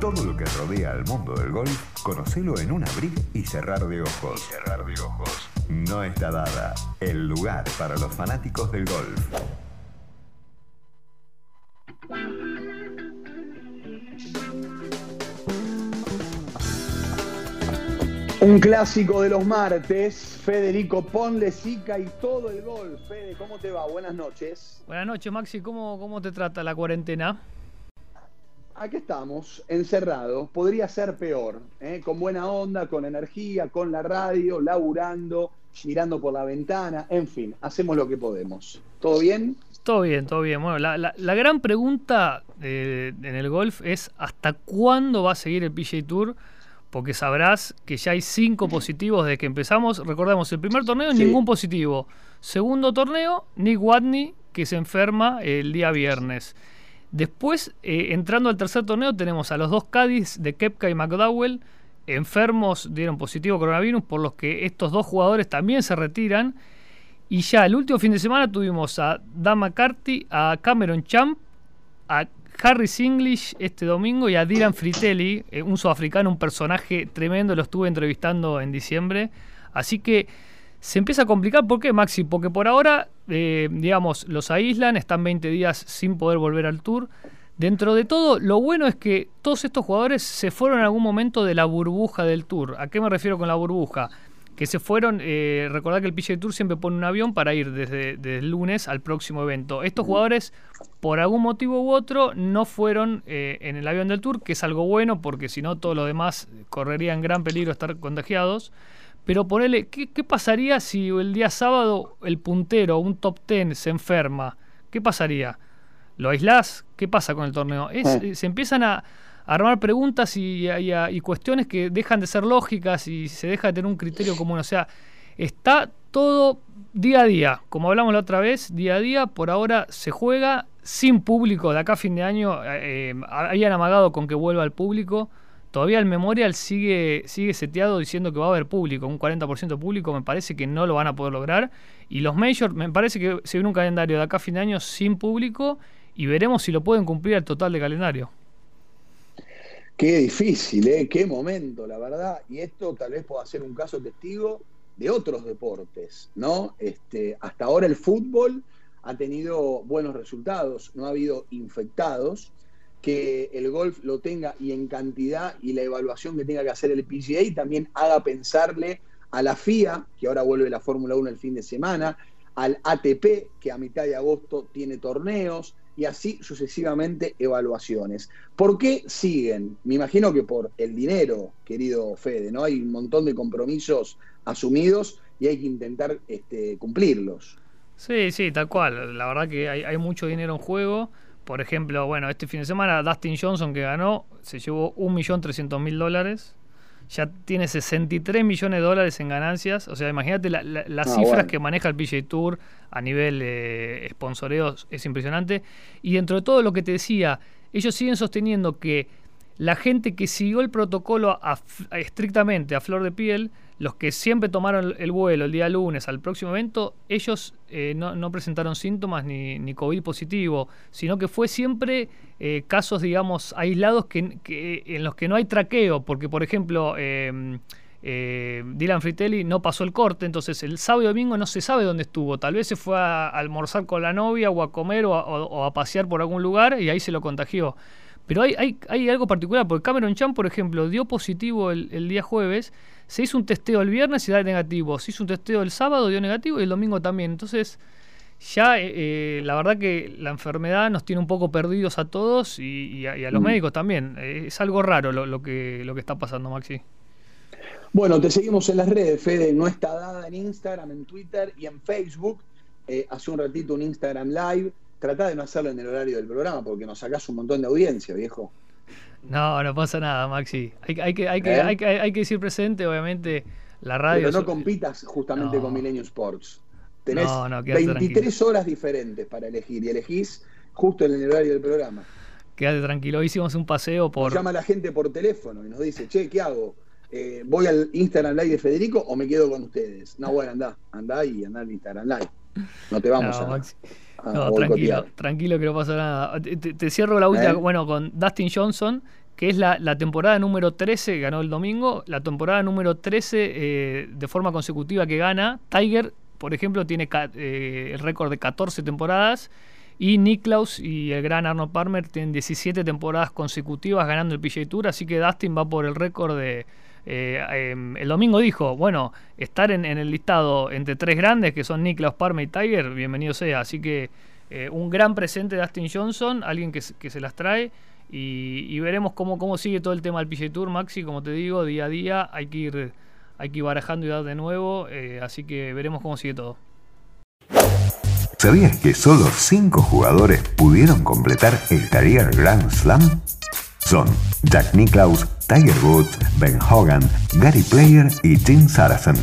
Todo lo que rodea al mundo del golf, conocelo en un abrir y cerrar de ojos. cerrar de ojos. No está dada. El lugar para los fanáticos del golf. Un clásico de los martes, Federico Ponle Sica y todo el golf. Fede, ¿cómo te va? Buenas noches. Buenas noches, Maxi. ¿Cómo, cómo te trata la cuarentena? Aquí estamos, encerrados. Podría ser peor, ¿eh? con buena onda, con energía, con la radio, laburando, mirando por la ventana, en fin, hacemos lo que podemos. ¿Todo bien? Todo bien, todo bien. Bueno, la, la, gran pregunta eh, en el golf es ¿hasta cuándo va a seguir el PGA Tour? Porque sabrás que ya hay cinco positivos desde que empezamos. Recordemos, el primer torneo, ningún positivo. Segundo torneo, Nick Watney, que se enferma el día viernes. Después, eh, entrando al tercer torneo, tenemos a los dos Cádiz de Kepka y McDowell. Enfermos dieron positivo coronavirus, por los que estos dos jugadores también se retiran. Y ya el último fin de semana tuvimos a Dan McCarthy, a Cameron Champ, a Harris English este domingo y a Dylan Fritelli, eh, un sudafricano, un personaje tremendo, lo estuve entrevistando en diciembre. Así que se empieza a complicar. ¿Por qué, Maxi? Porque por ahora, eh, digamos, los aíslan, están 20 días sin poder volver al tour. Dentro de todo, lo bueno es que todos estos jugadores se fueron en algún momento de la burbuja del tour. ¿A qué me refiero con la burbuja? Que se fueron, eh, recordad que el PGA Tour siempre pone un avión para ir desde, el lunes al próximo evento. Estos jugadores, por algún motivo u otro, no fueron eh, en el avión del tour, que es algo bueno porque si no, todo lo demás correría en gran peligro estar contagiados. Pero ponele, ¿qué, pasaría si el día sábado el puntero, un top ten, se enferma? ¿Qué pasaría? ¿Lo aislás? ¿Qué pasa con el torneo? Eh. Se empiezan a, armar preguntas y, cuestiones que dejan de ser lógicas y se deja de tener un criterio común. O sea, está todo día a día. Como hablamos la otra vez, día a día, por ahora se juega sin público. De acá a fin de año eh, eh, habían amagado con que vuelva el público. Todavía el Memorial sigue, sigue seteado diciendo que va a haber público, un 40% de público, me parece que no lo van a poder lograr. Y los Majors, me parece que se viene un calendario de acá a fin de año sin público y veremos si lo pueden cumplir el total de calendario. Qué difícil, ¿eh? qué momento, la verdad. Y esto tal vez pueda ser un caso testigo de otros deportes, ¿no? Este, hasta ahora el fútbol ha tenido buenos resultados, no ha habido infectados que el golf lo tenga y en cantidad y la evaluación que tenga que hacer el PGA también haga pensarle a la FIA, que ahora vuelve la Fórmula 1 el fin de semana, al ATP, que a mitad de agosto tiene torneos, y así sucesivamente evaluaciones. ¿Por qué siguen? Me imagino que por el dinero, querido Fede, ¿no? Hay un montón de compromisos asumidos y hay que intentar este, cumplirlos. Sí, sí, tal cual. La verdad que hay mucho dinero en juego. Por ejemplo, bueno, este fin de semana Dustin Johnson que ganó se llevó 1.300.000 dólares. Ya tiene 63 millones de dólares en ganancias. O sea, imagínate las ah, cifras que maneja el PGA Tour a nivel eh, sponsoreos. Es impresionante. Y dentro de todo lo que te decía, ellos siguen sosteniendo que la gente que siguió el protocolo estrictamente a flor de piel los que siempre tomaron el vuelo el día lunes al próximo evento, ellos eh, no, presentaron síntomas ni, COVID positivo, sino que fue siempre eh, casos, digamos, aislados que, en los que no hay traqueo, porque, por ejemplo, em, eh, Dylan Fritelli no pasó el corte, entonces el sábado y domingo no se sabe dónde estuvo. Tal vez se fue a, almorzar con la novia o a comer o a, pasear por algún lugar y ahí se lo contagió. Pero hay, hay, hay algo particular, porque Cameron Chan, por ejemplo, dio positivo el, el día jueves se hizo un testeo el viernes y da negativo. Se hizo un testeo el sábado, dio negativo y el domingo también. Entonces, ya eh, eh, la verdad que la enfermedad nos tiene un poco perdidos a todos y, a, los mm. médicos también. Eh, es algo raro lo, que, lo que está pasando, Maxi. Bueno, te seguimos en las redes, Fede. No está dada en Instagram, en Twitter y en Facebook. hace un ratito un Instagram Live. Trata de no hacerlo en el horario del programa porque nos sacás un montón de audiencia, viejo. No, no pasa nada, Maxi. Hay, hay, que, hay, que, ¿Eh? hay, que, hay que decir presente, obviamente, la radio. Pero no compitas justamente con Millennium Sports. Tenés 23 horas diferentes para elegir y elegís justo en el horario del programa. Quédate tranquilo, hicimos un paseo por. Nos llama la gente por teléfono y nos dice, che, ¿qué hago? Eh, ¿Voy al Instagram Live de Federico o me quedo con ustedes? No, bueno, anda, anda y anda al Instagram Live. No te vamos a. Maxi. No, tranquilo, tranquilo que no pasa nada. Te, cierro la última, ¿Eh? bueno, con Dustin Johnson, que es la, temporada número 13, ganó el domingo, la temporada número 13 eh, de forma consecutiva que gana. Tiger, por ejemplo, tiene eh, el récord de 14 temporadas y Niklaus y el gran Arnold Palmer tienen 17 temporadas consecutivas ganando el PGA Tour, así que Dustin va por el récord de... Eh, em, el domingo dijo, bueno, estar en, el listado entre tres grandes, que son Niklaus, Palmer y Tiger, bienvenido sea. Así que un gran presente de Dustin Johnson, alguien que, se las trae. Y, veremos cómo, cómo sigue todo el tema del PG Tour, Maxi. Como te digo, día a día hay que ir, hay que barajando y dar de nuevo. Eh, así que veremos cómo sigue todo. ¿Sabías que solo 5 jugadores pudieron completar el Career Grand Slam? Son Jack Nicklaus, Tiger Woods, Ben Hogan, Gary Player y Tim Saracen.